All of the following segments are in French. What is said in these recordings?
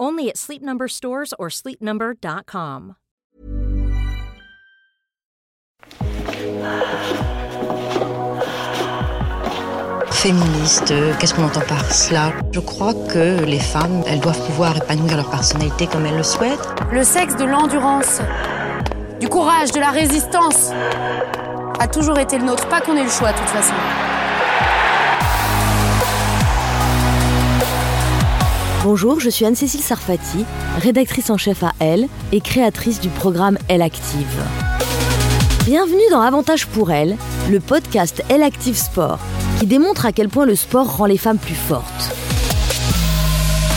Only at Sleep Number stores or sleepnumber.com. Féministe, qu'est-ce qu'on entend par cela? Je crois que les femmes, elles doivent pouvoir épanouir leur personnalité comme elles le souhaitent. Le sexe de l'endurance, du courage, de la résistance a toujours été le nôtre, pas qu'on ait le choix de toute façon. Bonjour, je suis Anne-Cécile Sarfati, rédactrice en chef à Elle et créatrice du programme Elle Active. Bienvenue dans Avantage pour Elle, le podcast Elle Active Sport, qui démontre à quel point le sport rend les femmes plus fortes.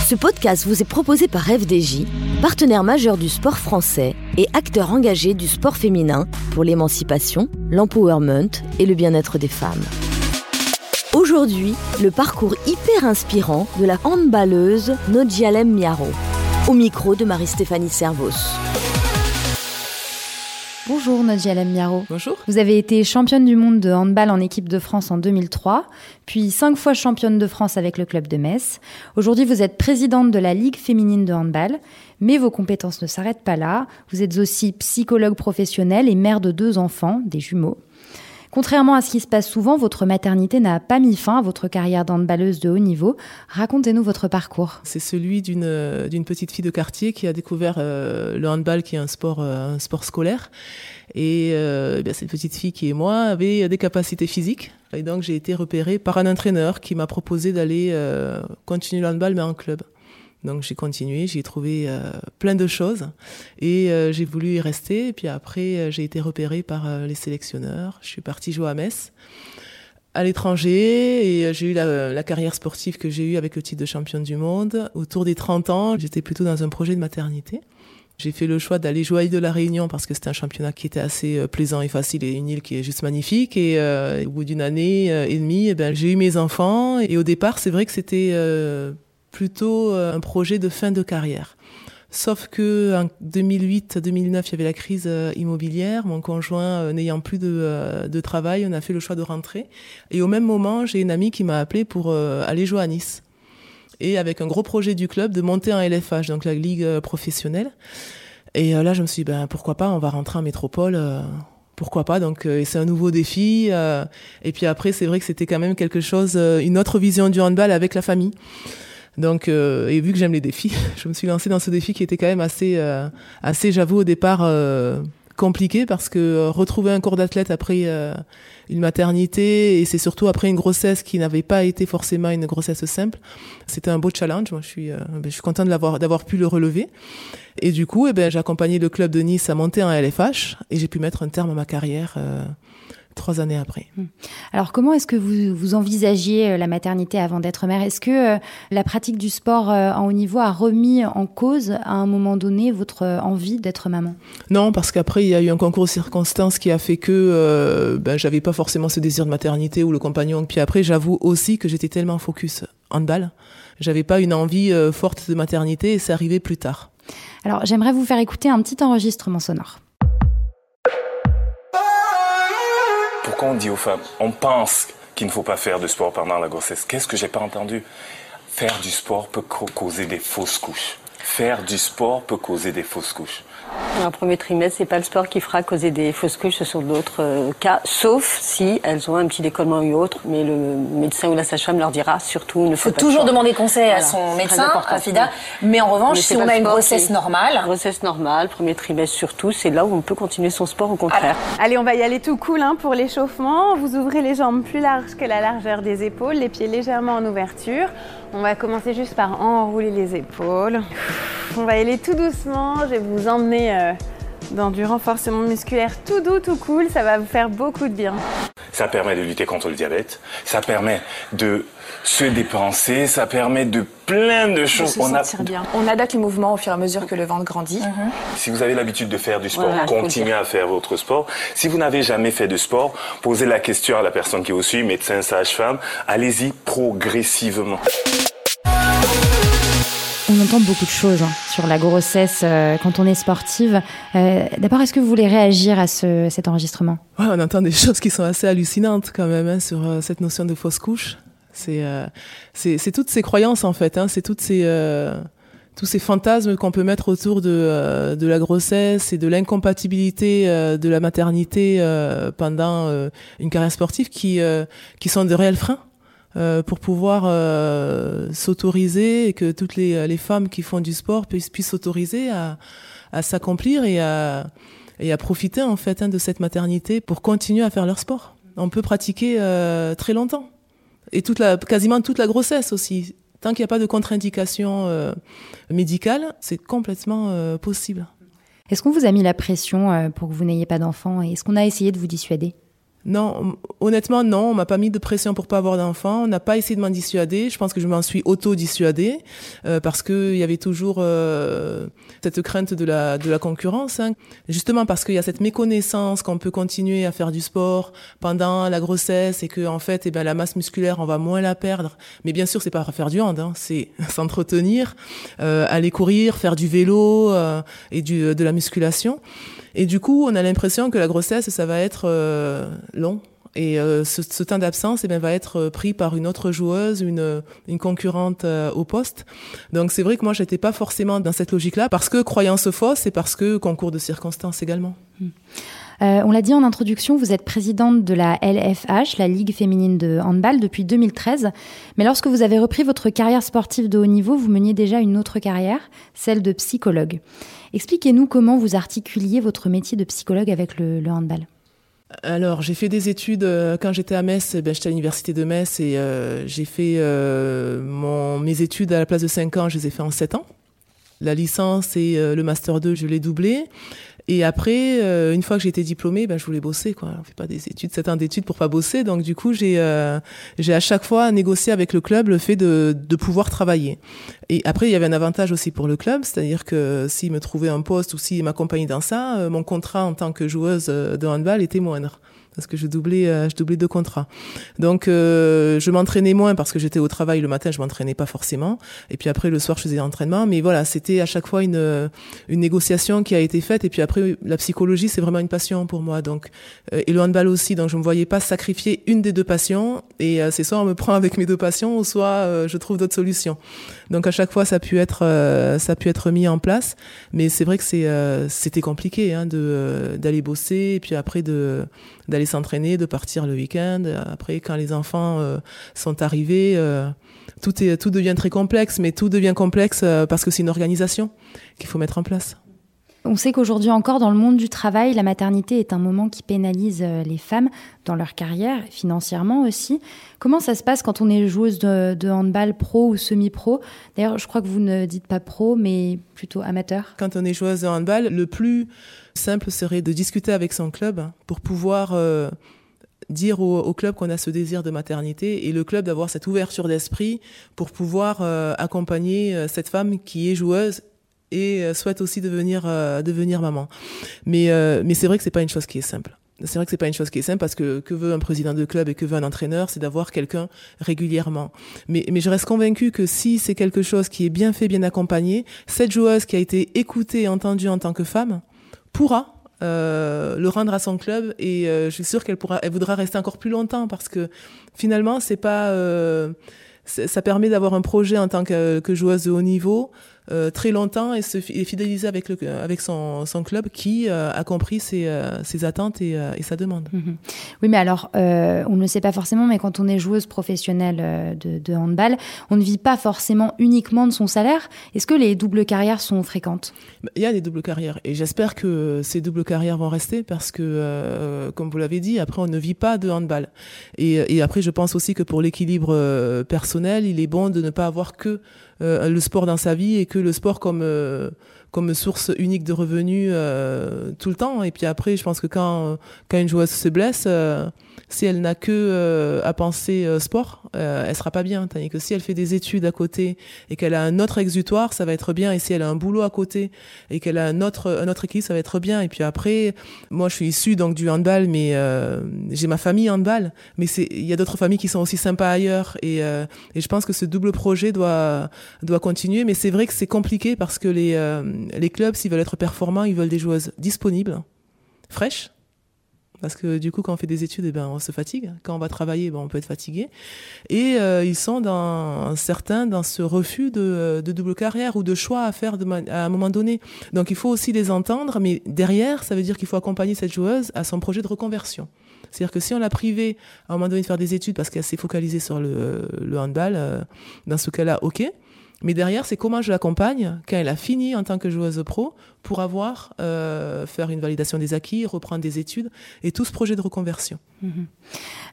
Ce podcast vous est proposé par FDJ, partenaire majeur du sport français et acteur engagé du sport féminin pour l'émancipation, l'empowerment et le bien-être des femmes. Aujourd'hui, le parcours hyper inspirant de la handballeuse Nodjalem Miaro, au micro de Marie-Stéphanie Servos. Bonjour Nodjalem Miaro. Bonjour. Vous avez été championne du monde de handball en équipe de France en 2003, puis cinq fois championne de France avec le club de Metz. Aujourd'hui, vous êtes présidente de la Ligue féminine de handball, mais vos compétences ne s'arrêtent pas là. Vous êtes aussi psychologue professionnelle et mère de deux enfants, des jumeaux. Contrairement à ce qui se passe souvent, votre maternité n'a pas mis fin à votre carrière d'handballeuse de haut niveau. Racontez-nous votre parcours. C'est celui d'une euh, petite fille de quartier qui a découvert euh, le handball, qui est un sport euh, un sport scolaire. Et euh, eh bien, cette petite fille qui est moi avait des capacités physiques. Et donc j'ai été repérée par un entraîneur qui m'a proposé d'aller continuer le handball mais en club. Donc j'ai continué, j'ai trouvé euh, plein de choses et euh, j'ai voulu y rester. Puis après, euh, j'ai été repérée par les sélectionneurs. Je suis partie jouer à Metz, à l'étranger, et j'ai eu la, carrière sportive que j'ai eue avec le titre de championne du monde. Autour des 30 ans, j'étais plutôt dans un projet de maternité. J'ai fait le choix d'aller jouer à l'île de la Réunion parce que c'était un championnat qui était assez plaisant et facile et une île qui est juste magnifique. Et au bout d'une année et demie, eh ben, j'ai eu mes enfants. Et au départ, c'est vrai que c'était plutôt euh, un projet de fin de carrière. Sauf que en 2008-2009, il y avait la crise euh, immobilière. Mon conjoint euh, n'ayant plus de, de travail, on a fait le choix de rentrer. Et au même moment, j'ai une amie qui m'a appelé pour aller jouer à Nice. Et avec un gros projet du club de monter en LFH, donc la ligue professionnelle. Et là, je me suis dit, ben, pourquoi pas, on va rentrer en métropole. pourquoi pas donc c'est un nouveau défi et puis après c'est vrai que c'était quand même quelque chose une autre vision du handball avec la famille donc euh, et vu que j'aime les défis je me suis lancée dans ce défi qui était quand même assez euh, assez j'avoue au départ euh, compliqué parce que retrouver un corps d'athlète après une maternité et c'est surtout après une grossesse qui n'avait pas été forcément une grossesse simple. C'était un beau challenge. Moi, je suis, ben, je suis contente d'avoir d'avoir pu le relever. Et du coup, eh ben, j'ai accompagné le club de Nice à monter en LFH et j'ai pu mettre un terme à ma carrière trois années après. Hmm. Alors comment est-ce que vous, vous envisagiez euh, la maternité avant d'être mère? Est-ce que euh, la pratique du sport euh, en haut niveau a remis en cause à un moment donné votre envie d'être maman? Non, parce qu'après il y a eu un concours de circonstances qui a fait que ben, j'avais pas forcément ce désir de maternité ou le compagnon. Puis après, j'avoue aussi que j'étais tellement focus handball, j'avais pas une envie forte de maternité et c'est arrivé plus tard. Alors j'aimerais vous faire écouter un petit enregistrement sonore. Pourquoi on dit aux femmes, on pense qu'il ne faut pas faire de sport pendant la grossesse? Qu'est-ce que j'ai pas entendu? Faire du sport peut causer des fausses couches. Faire du sport peut causer des fausses couches. Un premier trimestre, c'est pas le sport qui fera causer des fausses couches, ce sont d'autres euh, cas, sauf si elles ont un petit décollement ou autre, mais le médecin ou la sage-femme leur dira surtout ne faut toujours demander conseil à son médecin, à FIDA, mais en revanche, si on a une grossesse normale. Grossesse normale, premier trimestre surtout, c'est là où on peut continuer son sport au contraire. Allez, on va y aller tout cool hein, pour l'échauffement. Vous ouvrez les jambes plus larges que la largeur des épaules, les pieds légèrement en ouverture. On va commencer juste par enrouler les épaules. On va y aller tout doucement. Je vais vous emmener euh, dans du renforcement musculaire tout doux, tout cool. Ça va vous faire beaucoup de bien. Ça permet de lutter contre le diabète. Ça permet de se dépenser. Ça permet de plein de choses. On, a... bien. on adapte les mouvements au fur et à mesure que le ventre grandit. Mhm. Si vous avez l'habitude de faire du sport, continuez à faire votre sport. Si vous n'avez jamais fait de sport, posez la question à la personne qui vous suit, médecin, sage-femme. Allez-y progressivement. On entend beaucoup de choses hein, sur la grossesse euh, quand on est sportive. Euh, d'abord, est-ce que vous voulez réagir à cet enregistrement? On entend des choses qui sont assez hallucinantes quand même hein, sur euh, cette notion de fausse couche. C'est c'est toutes ces croyances en fait. Hein, c'est toutes ces tous ces fantasmes qu'on peut mettre autour de, de la grossesse et de l'incompatibilité de la maternité pendant une carrière sportive qui, qui sont de réels freins euh, pour pouvoir euh, s'autoriser et que toutes les, femmes qui font du sport puissent s'autoriser à, s'accomplir et à, profiter en fait hein, de cette maternité pour continuer à faire leur sport. On peut pratiquer euh, très longtemps et quasiment toute la grossesse aussi. Tant qu'il n'y a pas de contre-indication médicale, c'est complètement possible. Est-ce qu'on vous a mis la pression pour que vous n'ayez pas d'enfant et est-ce qu'on a essayé de vous dissuader? Non, honnêtement, non, on m'a pas mis de pression pour pas avoir d'enfant. On n'a pas essayé de m'en dissuader. Je pense que je m'en suis auto-dissuadée euh, parce que il y avait toujours euh, cette crainte de la de la concurrence. Hein. Justement parce qu'il y a cette méconnaissance qu'on peut continuer à faire du sport pendant la grossesse et que en fait, eh ben la masse musculaire, on va moins la perdre. Mais bien sûr, c'est pas faire du hand, hein. c'est s'entretenir, euh, aller courir, faire du vélo et du de la musculation. Et du coup, on a l'impression que la grossesse, ça va être euh, long. Et euh, ce, ce, temps d'absence eh bien, va être euh, pris par une autre joueuse, une, une concurrente au poste. Donc c'est vrai que moi, j'étais pas forcément dans cette logique-là, parce que croyance fausse et parce que concours de circonstances également. Hmm. on l'a dit en introduction, vous êtes présidente de la LFH, la Ligue féminine de handball, depuis 2013. Mais lorsque vous avez repris votre carrière sportive de haut niveau, vous meniez déjà une autre carrière, celle de psychologue. Expliquez-nous comment vous articuliez votre métier de psychologue avec le, handball. Alors, j'ai fait des études euh, quand j'étais à Metz. Ben, j'étais à l'université de Metz et euh, j'ai fait euh, mes études à la place de 5 ans, je les ai fait en 7 ans. La licence et le master 2, je l'ai doublé. Et après, euh, une fois que été diplômée, ben, je voulais bosser. Quoi. On fait pas des études, sept ans d'études pour pas bosser. Donc du coup, j'ai euh, j'ai à chaque fois négocié avec le club le fait de, de pouvoir travailler. Et après, il y avait un avantage aussi pour le club, c'est-à-dire que s'il me trouvait un poste ou s'il m'accompagnait dans ça, euh, mon contrat en tant que joueuse de handball était moindre parce que je doublais, euh, je doublais deux contrats. Donc, euh, je m'entraînais moins parce que j'étais au travail le matin, je m'entraînais pas forcément. Et puis après, le soir, je faisais l'entraînement. Mais voilà, c'était à chaque fois une, une négociation qui a été faite. Et puis après, la psychologie, c'est vraiment une passion pour moi. Donc, euh, et le handball aussi. Donc, je me voyais pas sacrifier une des deux passions. Et c'est soit on me prend avec mes deux passions, ou soit je trouve d'autres solutions. Donc, à chaque fois, ça a pu être, ça a pu être mis en place. Mais c'est vrai que c'est, c'était compliqué hein, de d'aller bosser et puis après de d'aller s'entraîner, de partir le week-end. Après, quand les enfants euh, sont arrivés, euh, tout, est, tout devient très complexe, mais tout devient complexe euh, parce que c'est une organisation qu'il faut mettre en place. On sait qu'aujourd'hui encore, dans le monde du travail, la maternité est un moment qui pénalise euh, les femmes dans leur carrière, financièrement aussi. Comment ça se passe quand on est joueuse de, handball pro ou semi-pro? D'ailleurs, je crois que vous ne dites pas pro, mais plutôt amateur. Quand on est joueuse de handball, le plus simple serait de discuter avec son club pour pouvoir euh, dire au, club qu'on a ce désir de maternité et le club d'avoir cette ouverture d'esprit pour pouvoir euh, accompagner cette femme qui est joueuse et euh, souhaite aussi devenir euh, devenir maman. Mais euh, mais c'est vrai que c'est pas une chose qui est simple. C'est vrai que c'est pas une chose qui est simple parce que que veut un président de club et que veut un entraîneur, c'est d'avoir quelqu'un régulièrement. Mais mais je reste convaincu que si c'est quelque chose qui est bien fait, bien accompagné, cette joueuse qui a été écoutée entendue en tant que femme pourra le rendre à son club et je suis sûre qu'elle pourra, elle voudra rester encore plus longtemps parce que finalement c'est pas, ça permet d'avoir un projet en tant que joueuse de haut niveau euh, très longtemps et se fidéliser avec, le, avec son, son club qui euh, a compris ses, euh, ses attentes et, et, sa demande. Mhm. Oui, mais alors, on ne le sait pas forcément, mais quand on est joueuse professionnelle de, de, handball, on ne vit pas forcément uniquement de son salaire. Est-ce que les doubles carrières sont fréquentes? Il y a des doubles carrières et j'espère que ces doubles carrières vont rester parce que, comme vous l'avez dit, après, on ne vit pas de handball. Et, et après, je pense aussi que pour l'équilibre personnel, il est bon de ne pas avoir que euh, le sport dans sa vie et que le sport comme euh, comme source unique de revenus euh, tout le temps. Et puis après, je pense que quand quand une joueuse se blesse, si elle n'a que à penser sport, elle sera pas bien. Tandis que si elle fait des études à côté et qu'elle a un autre exutoire, ça va être bien. Et si elle a un boulot à côté et qu'elle a un autre un autre équilibre, ça va être bien. Et puis après, moi, je suis issue donc du handball, mais j'ai ma famille handball. Mais il y a d'autres familles qui sont aussi sympas ailleurs. Et, et je pense que ce double projet doit doit continuer. Mais c'est vrai que c'est compliqué parce que les, euh, les clubs, s'ils veulent être performants, ils veulent des joueuses disponibles, fraîches. Parce que du coup, quand on fait des études, eh ben, on se fatigue. Quand on va travailler, ben, on peut être fatigué. Et euh, ils sont dans certains dans ce refus de, de, double carrière ou de choix à faire de à un moment donné. Donc il faut aussi les entendre, mais derrière, ça veut dire qu'il faut accompagner cette joueuse à son projet de reconversion. C'est-à-dire que si on l'a privée à un moment donné de faire des études parce qu'elle s'est focalisée sur le, le handball, euh, dans ce cas-là, ok. Mais derrière, c'est comment je l'accompagne quand elle a fini en tant que joueuse pro pour avoir, euh, faire une validation des acquis, reprendre des études et tout ce projet de reconversion. Mhm.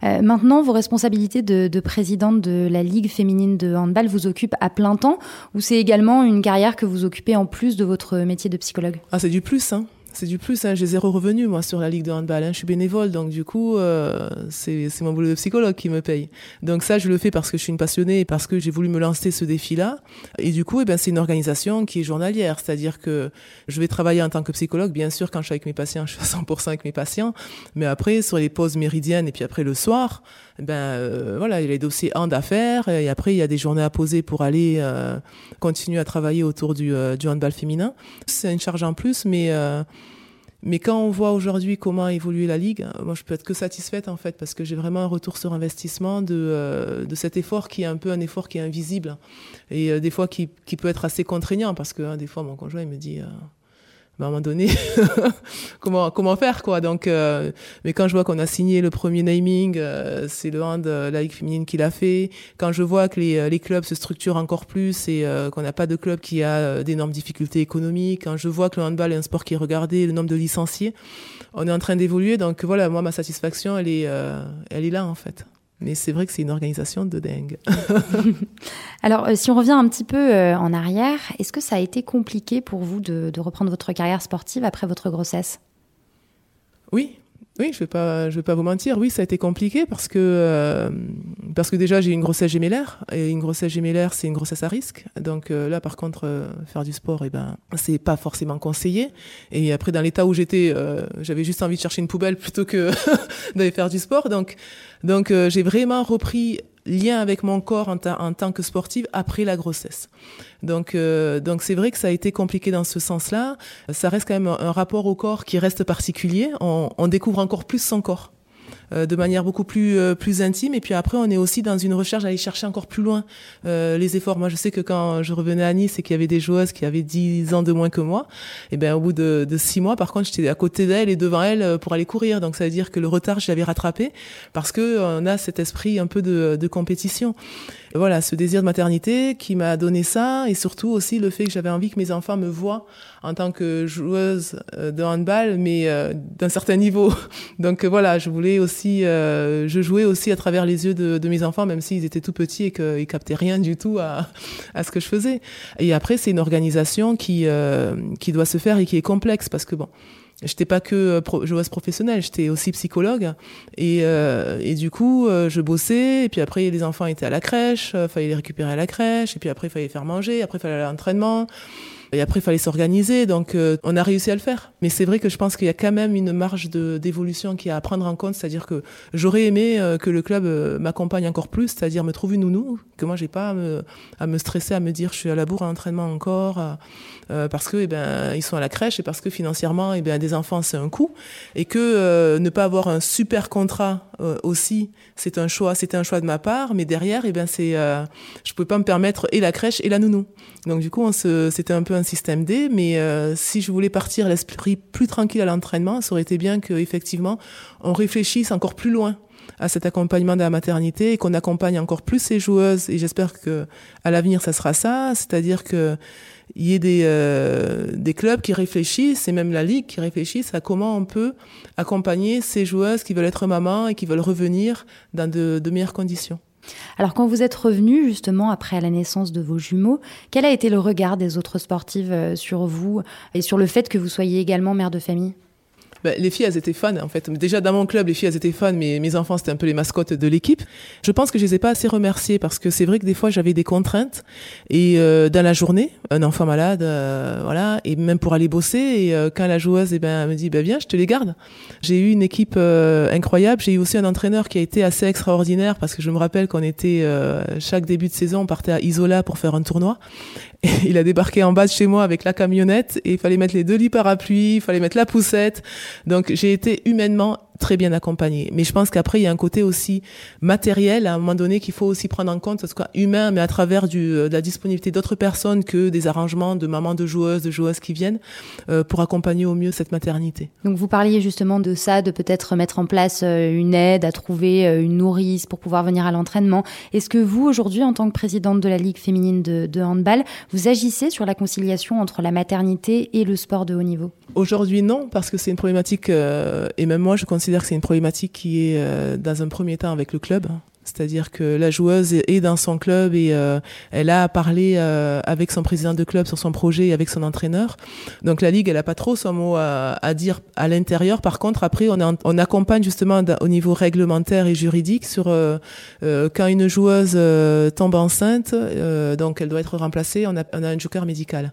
Euh, maintenant, vos responsabilités de, de, présidente de la Ligue féminine de handball vous occupent à plein temps ou c'est également une carrière que vous occupez en plus de votre métier de psychologue? Ah, c'est du plus, hein c'est du plus. Hein. J'ai zéro revenu, moi, sur la Ligue de handball. Hein. Je suis bénévole, donc du coup, euh, c'est mon boulot de psychologue qui me paye. Donc ça, je le fais parce que je suis une passionnée et parce que j'ai voulu me lancer ce défi-là. Et du coup, eh ben, c'est une organisation qui est journalière. C'est-à-dire que je vais travailler en tant que psychologue. Bien sûr, quand je suis avec mes patients, je suis à 100% avec mes patients. Mais après, sur les pauses méridiennes et puis après le soir, ben euh, voilà, il y a les dossiers hand à faire. Et après, il y a des journées à poser pour aller euh, continuer à travailler autour du, euh, du handball féminin. C'est une charge en plus, mais mais quand on voit aujourd'hui comment a évolué la ligue, moi je peux être que satisfaite en fait parce que j'ai vraiment un retour sur investissement de, euh, de cet effort qui est un peu un effort qui est invisible et euh, des fois qui, qui peut être assez contraignant parce que hein, des fois mon conjoint il me dit euh, à un moment donné, comment comment faire quoi. Donc, euh, mais quand je vois qu'on a signé le premier naming, euh, c'est le hand euh, la ligue féminine qui l'a fait. Quand je vois que les, les clubs se structurent encore plus et qu'on n'a pas de club qui a d'énormes difficultés économiques, quand je vois que le handball est un sport qui est regardé, le nombre de licenciés, on est en train d'évoluer. Donc voilà, moi ma satisfaction, elle est elle est là en fait. Mais c'est vrai que c'est une organisation de dingue. Alors, euh, si on revient un petit peu euh, en arrière, est-ce que ça a été compliqué pour vous de, de reprendre votre carrière sportive après votre grossesse? Oui, oui, je vais vais pas vous mentir. Oui, ça a été compliqué parce que euh, parce que déjà j'ai une grossesse gémellaire et une grossesse gémellaire c'est une grossesse à risque. Donc euh, là, par contre, euh, faire du sport, et eh ben c'est pas forcément conseillé. Et après, dans l'état où j'étais, j'avais juste envie de chercher une poubelle plutôt que d'aller faire du sport. Donc donc j'ai vraiment repris lien avec mon corps en, tant que sportive après la grossesse. Donc, euh, donc c'est vrai que ça a été compliqué dans ce sens-là. Ça reste quand même un, rapport au corps qui reste particulier. On découvre encore plus son corps. Euh, de manière beaucoup plus euh, plus intime. Et puis après, on est aussi dans une recherche d'aller chercher encore plus loin euh, les efforts. Moi, je sais que quand je revenais à Nice et qu'il y avait des joueuses qui avaient 10 ans de moins que moi, et ben au bout de, de six mois, par contre, j'étais à côté d'elles et devant elles pour aller courir. Donc ça veut dire que le retard, je l'avais rattrapé parce que on a cet esprit un peu de, de compétition voilà, ce désir de maternité qui m'a donné ça et surtout aussi le fait que j'avais envie que mes enfants me voient en tant que joueuse euh, de handball, mais euh, d'un certain niveau. Donc euh, voilà, je voulais aussi, je jouais aussi à travers les yeux de, mes enfants, même s'ils étaient tout petits et qu'ils captaient rien du tout à, à ce que je faisais. Et après, c'est une organisation qui qui doit se faire et qui est complexe parce que bon, J'étais pas que joueuse professionnelle, j'étais aussi psychologue et, euh, et du coup euh, je bossais et puis après les enfants étaient à la crèche, euh, fallait les récupérer à la crèche et puis après il fallait faire manger, après il fallait aller à l'entraînement. Et après, il fallait s'organiser, donc euh, on a réussi à le faire. Mais c'est vrai que je pense qu'il y a quand même une marge d'évolution qui est à prendre en compte, c'est-à-dire que j'aurais aimé euh, que le club euh, m'accompagne encore plus, c'est-à-dire me trouve une nounou, que moi j'ai pas à me, à me, stresser, à me dire je suis à la bourre à l'entraînement encore, parce que eh ben ils sont à la crèche et parce que financièrement, eh ben des enfants c'est un coût, et que ne pas avoir un super contrat aussi, c'est un choix, c'était un choix de ma part, mais derrière, eh ben c'est, je pouvais pas me permettre et la crèche et la nounou. Donc du coup, on se, c'était un peu un système D, mais euh, si je voulais partir l'esprit plus tranquille à l'entraînement, ça aurait été bien qu'effectivement, on réfléchisse encore plus loin à cet accompagnement de la maternité et qu'on accompagne encore plus ces joueuses. Et j'espère que à l'avenir, ça sera ça, c'est-à-dire que il y ait des, euh, des clubs qui réfléchissent, et même la Ligue qui réfléchissent à comment on peut accompagner ces joueuses qui veulent être mamans et qui veulent revenir dans de, de meilleures conditions. Alors quand vous êtes revenu justement après la naissance de vos jumeaux, quel a été le regard des autres sportives euh, sur vous et sur le fait que vous soyez également mère de famille? Ben, les filles, elles étaient fans, en fait. Déjà, dans mon club, les filles, elles étaient fans, mais mes enfants, c'était un peu les mascottes de l'équipe. Je pense que je les ai pas assez remerciées parce que c'est vrai que des fois, j'avais des contraintes. Et euh, dans la journée, un enfant malade, euh, voilà, et même pour aller bosser, et euh, quand la joueuse, eh ben, elle me dit, ben, viens, je te les garde. J'ai eu une équipe euh, incroyable. J'ai eu aussi un entraîneur qui a été assez extraordinaire parce que je me rappelle qu'on était, euh, chaque début de saison, on partait à Isola pour faire un tournoi. Il a débarqué en bas de chez moi avec la camionnette et il fallait mettre les deux lits parapluies, il fallait mettre la poussette. Donc j'ai été humainement très bien accompagné. Mais je pense qu'après, il y a un côté aussi matériel, à un moment donné, qu'il faut aussi prendre en compte, ce soit humain, mais à travers du, euh, de la disponibilité d'autres personnes que des arrangements de mamans de joueuses, de joueuses qui viennent, euh, pour accompagner au mieux cette maternité. Donc vous parliez justement de ça, de peut-être mettre en place euh, une aide, à trouver une nourrice pour pouvoir venir à l'entraînement. Est-ce que vous, aujourd'hui, en tant que présidente de la Ligue féminine de, de handball, vous agissez sur la conciliation entre la maternité et le sport de haut niveau? Aujourd'hui, non, parce que c'est une problématique, euh, et même moi, je considère que c'est une problématique qui est euh, dans un premier temps avec le club. C'est-à-dire que la joueuse est dans son club et euh, elle a parlé euh, avec son président de club sur son projet et avec son entraîneur. Donc la ligue, elle a pas trop son mot à, à dire à l'intérieur. Par contre, après, on, est, on accompagne justement au niveau réglementaire et juridique sur euh, euh quand une joueuse euh, tombe enceinte, euh, donc elle doit être remplacée. On a, on a un joker médical.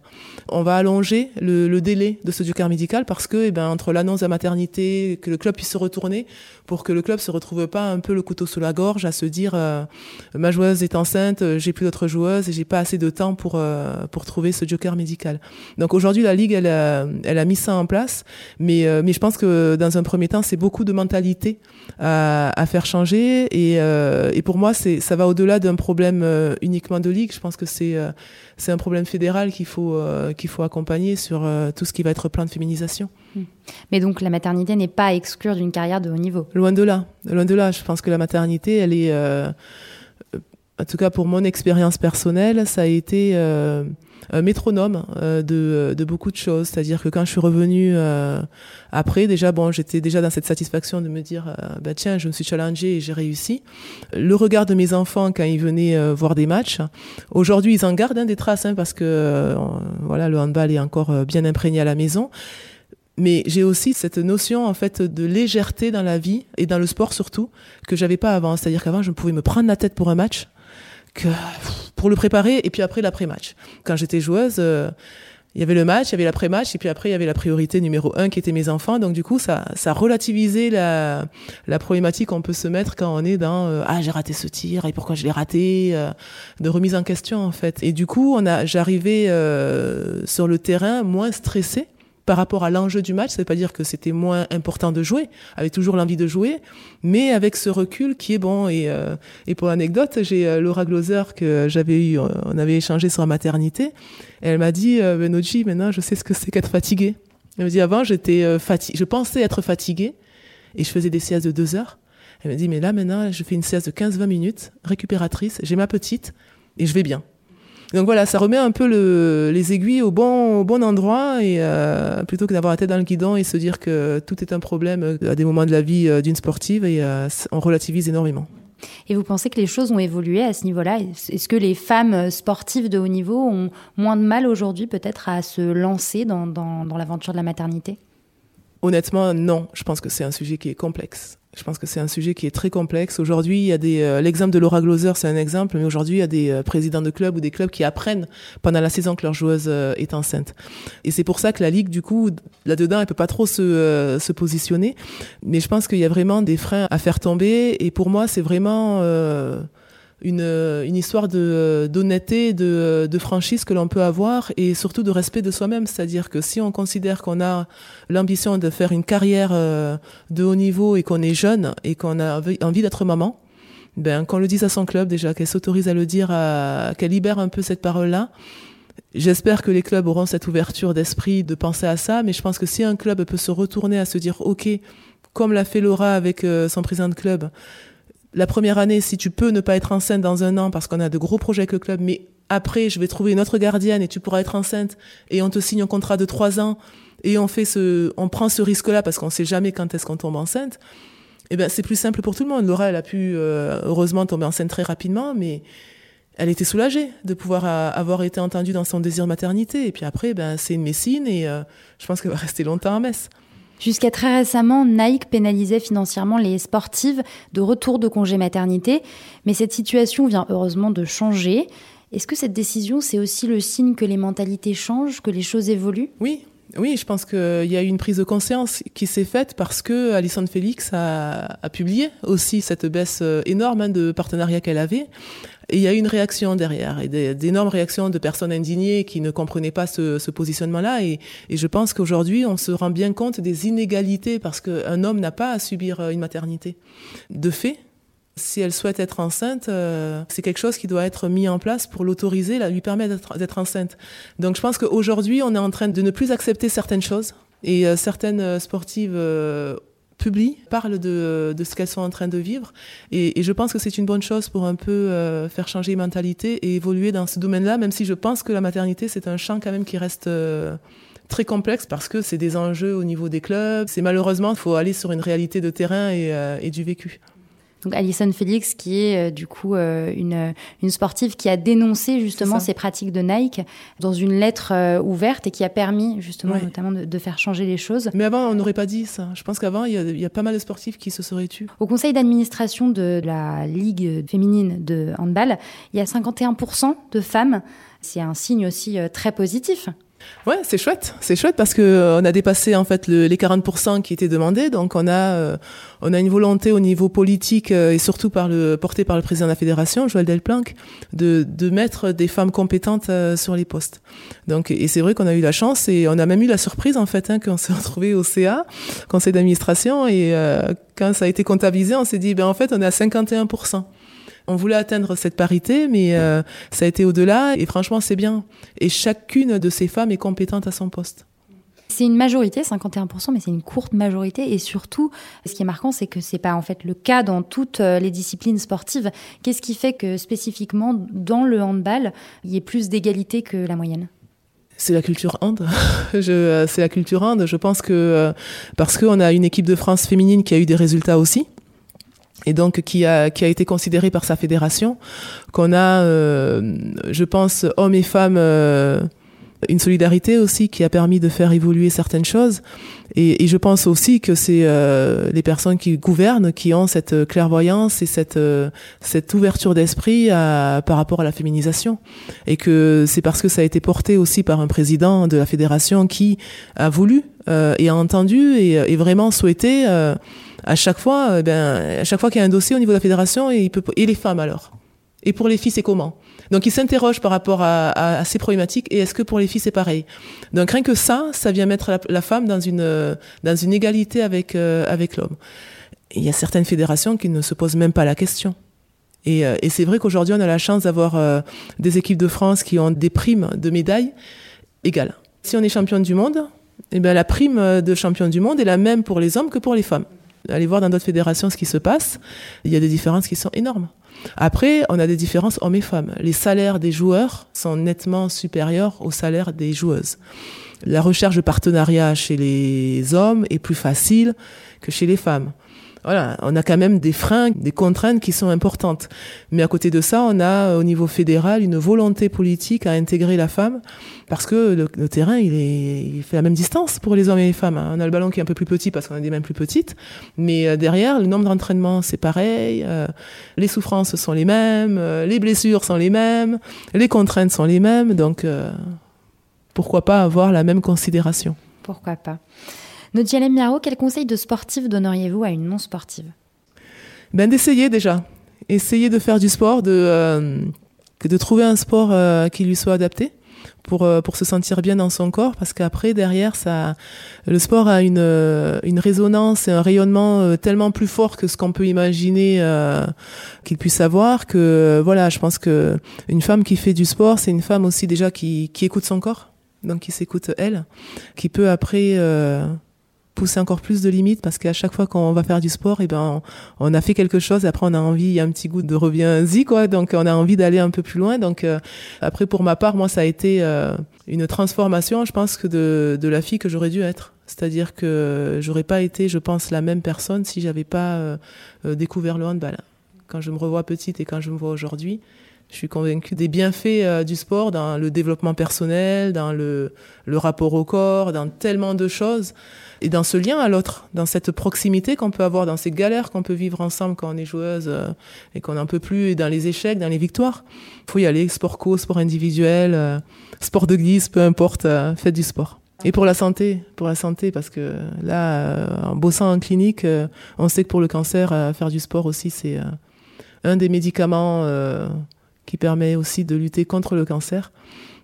On va allonger le, le délai de ce joker médical parce que, eh ben, entre l'annonce de maternité, que le club puisse se retourner, pour que le club se retrouve pas un peu le couteau sous la gorge à se dire euh, ma joueuse est enceinte, euh, j'ai plus d'autres joueuses et j'ai pas assez de temps pour euh, pour trouver ce joker médical. Donc aujourd'hui la ligue elle a, elle a mis ça en place, mais mais je pense que dans un premier temps c'est beaucoup de mentalité à, à faire changer et et pour moi c'est ça va au-delà d'un problème uniquement de ligue. Je pense que c'est c'est un problème fédéral qu'il faut qu'il faut accompagner sur tout ce qui va être plan de féminisation. Mais donc la maternité n'est pas à exclure d'une carrière de haut niveau. Loin de là, loin de là. Je pense que la maternité, elle est, euh, en tout cas pour mon expérience personnelle, ça a été euh, un métronome euh, de, beaucoup de choses. C'est-à-dire que quand je suis revenue après, déjà, bon, j'étais déjà dans cette satisfaction de me dire, bah tiens, je me suis challengée et j'ai réussi. Le regard de mes enfants quand ils venaient voir des matchs, aujourd'hui, ils en gardent hein, des traces hein, parce que voilà, le handball est encore bien imprégné à la maison mais j'ai aussi cette notion en fait de légèreté dans la vie et dans le sport surtout que j'avais pas avant. C'est-à-dire qu'avant je pouvais me prendre la tête pour un match, que pour le préparer et puis après l'après-match. Quand j'étais joueuse, euh, il y avait le match, il y avait l'après-match et puis après il y avait la priorité numéro un qui était mes enfants. Donc du coup ça ça relativisait la la problématique qu'on peut se mettre quand on est dans euh, ah j'ai raté ce tir et pourquoi je l'ai raté euh, de remise en question en fait. Et du coup on a j'arrivais euh, sur le terrain moins stressée par rapport à l'enjeu du match. Ça veut pas dire que c'était moins important de jouer, avec toujours l'envie de jouer, mais avec ce recul qui est bon. Et, euh, et pour l'anecdote, j'ai euh, Laura Gloser que j'avais eu, euh, on avait échangé sur la maternité. Elle m'a dit, euh, Benoji, maintenant je sais ce que c'est qu'être fatiguée. Elle me dit, avant j'étais fatiguée, je pensais être fatiguée et je faisais des siestes de deux heures. Elle me dit, mais là maintenant je fais une sieste de 15-20 minutes, récupératrice, j'ai ma petite et je vais bien. Donc voilà, ça remet un peu le, les aiguilles au bon, au bon endroit et euh, plutôt que d'avoir la tête dans le guidon et se dire que tout est un problème à des moments de la vie euh, d'une sportive et euh, on relativise énormément. Et vous pensez que les choses ont évolué à ce niveau-là? Est-ce que les femmes sportives de haut niveau ont moins de mal aujourd'hui peut-être à se lancer dans, dans, dans l'aventure de la maternité? Honnêtement, non. Je pense que c'est un sujet qui est complexe. Je pense que c'est un sujet qui est très complexe. Aujourd'hui, il y a des, euh, l'exemple de Laura Gloser, c'est un exemple, mais aujourd'hui, il y a des euh, présidents de clubs ou des clubs qui apprennent pendant la saison que leur joueuse euh, est enceinte. Et c'est pour ça que la ligue, du coup, là-dedans, elle peut pas trop se, se positionner. Mais je pense qu'il y a vraiment des freins à faire tomber. Et pour moi, c'est vraiment une, une histoire de d'honnêteté, de, de franchise que l'on peut avoir et surtout de respect de soi-même. C'est-à-dire que si on considère qu'on a l'ambition de faire une carrière euh, de haut niveau et qu'on est jeune et qu'on a envie d'être maman, ben qu'on le dise à son club déjà, qu'elle s'autorise à le dire, qu'elle libère un peu cette parole-là. J'espère que les clubs auront cette ouverture d'esprit de penser à ça, mais je pense que si un club peut se retourner à se dire, OK, comme l'a fait Laura avec euh, son président de club, la première année, si tu peux ne pas être enceinte dans un an parce qu'on a de gros projets avec le club, mais après, je vais trouver une autre gardienne et tu pourras être enceinte et on te signe un contrat de trois ans et on fait ce, on prend ce risque-là parce qu'on sait jamais quand est-ce qu'on tombe enceinte. Eh ben, c'est plus simple pour tout le monde. Laura, elle a pu, euh, heureusement, tomber enceinte très rapidement, mais elle était soulagée de pouvoir avoir été entendue dans son désir maternité. Et puis après, ben, c'est une médecine et euh, je pense qu'elle va rester longtemps à Metz. Jusqu'à très récemment, Nike pénalisait financièrement les sportives de retour de congé maternité, mais cette situation vient heureusement de changer. Est-ce que cette décision, c'est aussi le signe que les mentalités changent, que les choses évoluent? Oui, oui, je pense qu'il y a eu une prise de conscience qui s'est faite parce que Alison Félix a, a, publié aussi cette baisse euh, énorme hein, de partenariat qu'elle avait. Et il y a eu une réaction derrière, et d'énormes réactions de personnes indignées qui ne comprenaient pas ce, ce positionnement-là. Et, je pense qu'aujourd'hui, on se rend bien compte des inégalités parce qu'un homme n'a pas à subir euh, une maternité. De fait, si elle souhaite être enceinte, euh, c'est quelque chose qui doit être mis en place pour l'autoriser, lui permettre d'être enceinte. Donc je pense qu'aujourd'hui, on est en train de ne plus accepter certaines choses. Et euh, certaines sportives publient, parlent de, de ce qu'elles sont en train de vivre. Et, et je pense que c'est une bonne chose pour un peu euh, faire changer les mentalités et évoluer dans ce domaine-là, même si je pense que la maternité, c'est un champ quand même qui reste... Euh, très complexe parce que c'est des enjeux au niveau des clubs. C'est malheureusement, il faut aller sur une réalité de terrain et, euh, et du vécu. Donc Alison Félix, qui est euh, du coup euh, une, une, sportive qui a dénoncé justement ces pratiques de Nike dans une lettre euh, ouverte et qui a permis justement ouais. notamment de, de, faire changer les choses. Mais avant, on n'aurait pas dit ça. Je pense qu'avant, il y, y, a pas mal de sportifs qui se seraient tués. Au conseil d'administration de la Ligue féminine de handball, il y a 51% de femmes. C'est un signe aussi très positif. Ouais, c'est chouette, c'est chouette parce que euh, on a dépassé en fait le, les 40% qui étaient demandés, donc on a euh, on a une volonté au niveau politique euh, et surtout par le porté par le président de la fédération, Joël Delplanque, de de mettre des femmes compétentes sur les postes. Donc et c'est vrai qu'on a eu la chance et on a même eu la surprise en fait hein, qu'on s'est retrouvé au CA, conseil d'administration et quand ça a été comptabilisé, on s'est dit ben en fait on est à 51%. On voulait atteindre cette parité, mais euh, ça a été au-delà et franchement, c'est bien. Et chacune de ces femmes est compétente à son poste. C'est une majorité, 51%, mais c'est une courte majorité. Et surtout, ce qui est marquant, c'est que c'est pas en fait le cas dans toutes euh, les disciplines sportives. Qu'est-ce qui fait que spécifiquement dans le handball, il y ait plus d'égalité que la moyenne? C'est la culture hand. je, c'est la culture hand. Je pense que euh, parce qu'on a une équipe de France féminine qui a eu des résultats aussi et donc qui a qui a été considéré par sa fédération qu'on a euh, je pense hommes et femmes euh, une solidarité aussi qui a permis de faire évoluer certaines choses. Et, et je pense aussi que c'est euh, les personnes qui gouvernent qui ont cette clairvoyance et cette euh, cette ouverture d'esprit par rapport à la féminisation. Et que c'est parce que ça a été porté aussi par un président de la fédération qui a voulu euh, et a entendu et, et vraiment souhaité à chaque fois, ben, à chaque fois qu'il y a un dossier au niveau de la fédération, et, il peut, et les femmes alors? Et pour les filles, c'est comment? Donc il s'interroge par rapport à, ces problématiques et est-ce que pour les filles c'est pareil? Donc rien que ça, ça vient mettre la, femme dans une dans une égalité avec avec l'homme. Il y a certaines fédérations qui ne se posent même pas la question. Et, et c'est vrai qu'aujourd'hui on a la chance d'avoir des équipes de France qui ont des primes de médailles égales. Si on est championne du monde, eh bien, la prime de champion du monde est la même pour les hommes que pour les femmes. Allez voir dans d'autres fédérations ce qui se passe. Il y a des différences qui sont énormes. Après, on a des différences hommes et femmes. Les salaires des joueurs sont nettement supérieurs aux salaires des joueuses. La recherche de partenariat chez les hommes est plus facile que chez les femmes voilà, on a quand même des freins, des contraintes qui sont importantes. Mais à côté de ça, on a au niveau fédéral une volonté politique à intégrer la femme parce que le, terrain, il, est, il fait la même distance pour les hommes et les femmes. On a le ballon qui est un peu plus petit parce qu'on a des mains plus petites, mais euh, derrière, le nombre d'entraînements, c'est pareil. Euh, les souffrances sont les mêmes, euh, les blessures sont les mêmes, les contraintes sont les mêmes. Donc, pourquoi pas avoir la même considération Pourquoi pas Nodialem Miaro, quel conseil de sportif donneriez-vous à une non-sportive? Ben, D'essayer déjà. Essayer de faire du sport, de, euh, de trouver un sport euh, qui lui soit adapté pour, euh, pour se sentir bien dans son corps, parce qu'après, derrière, ça, le sport a une, une résonance et un rayonnement tellement plus fort que ce qu'on peut imaginer qu'il puisse avoir, que voilà, je pense que une femme qui fait du sport, c'est une femme aussi déjà qui, qui écoute son corps, donc qui s'écoute elle, qui peut après pousser encore plus de limites parce qu'à chaque fois qu'on va faire du sport, et eh ben on, a fait quelque chose et après on a envie, il y a un petit goût de reviens-y quoi, donc on a envie d'aller un peu plus loin. Donc euh, après pour ma part, moi ça a été euh, une transformation, je pense que de, de la fille que j'aurais dû être. C'est-à-dire que j'aurais pas été, je pense, la même personne si j'avais pas euh, découvert le handball. Quand je me revois petite et quand je me vois aujourd'hui, je suis convaincue des bienfaits du sport dans le développement personnel, dans le, le rapport au corps, dans tellement de choses et dans ce lien à l'autre, dans cette proximité qu'on peut avoir, dans ces galères qu'on peut vivre ensemble quand on est joueuse euh, et qu'on n'en peut plus, et dans les échecs, dans les victoires. Il faut y aller, sport co, sport individuel, euh, sport de glisse, peu importe, euh, faites du sport. Et pour la santé, pour la santé, parce que là, en bossant en clinique, on sait que pour le cancer, faire du sport aussi, c'est un des médicaments qui permet aussi de lutter contre le cancer.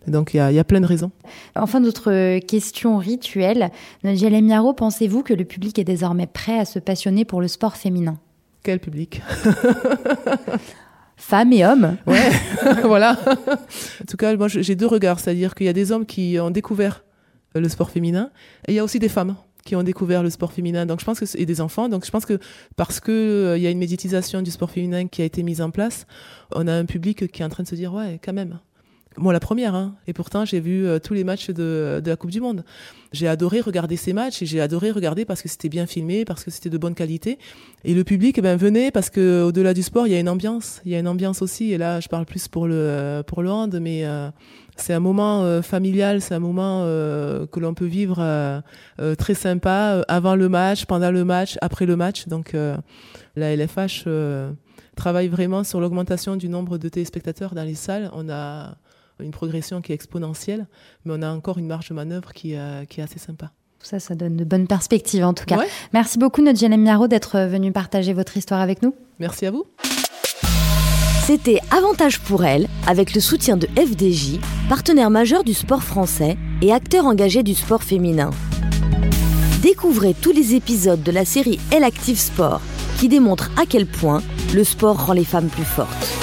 Donc il y a, y a, plein de raisons. Enfin, d'autres questions rituelles. Nadia Miaro, pensez-vous que le public est désormais prêt à se passionner pour le sport féminin? Quel public? Femmes et hommes. Ouais, voilà. En tout cas, moi j'ai deux regards, c'est-à-dire qu'il y a des hommes qui ont découvert le sport féminin et il y a aussi des femmes qui ont découvert le sport féminin. Donc je pense que et des enfants. Donc je pense que parce que euh, il y a une médiatisation du sport féminin qui a été mise en place on a un public qui est en train de se dire ouais quand même moi, la première, hein. et pourtant j'ai vu euh, tous les matchs de, de, la Coupe du Monde. J'ai adoré regarder ces matchs et j'ai adoré regarder parce que c'était bien filmé, parce que c'était de bonne qualité. Et le public, eh ben venait parce que au-delà du sport, il y a une ambiance. Il y a une ambiance aussi. Et là, je parle plus pour le pour le hand, mais euh, c'est un moment euh, familial, c'est un moment que l'on peut vivre très sympa avant le match, pendant le match, après le match. Donc la LFH travaille vraiment sur l'augmentation du nombre de téléspectateurs dans les salles. On a une progression qui est exponentielle, mais on a encore une marge de manœuvre qui, euh, qui est assez sympa. Tout ça, ça donne de bonnes perspectives en tout cas. Merci beaucoup, notre Miaro, d'être venu partager votre histoire avec nous. Merci à vous. C'était Avantage pour elle, avec le soutien de FDJ, partenaire majeur du sport français et acteur engagé du sport féminin. Découvrez tous les épisodes de la série Elle Active Sport, qui démontre à quel point le sport rend les femmes plus fortes.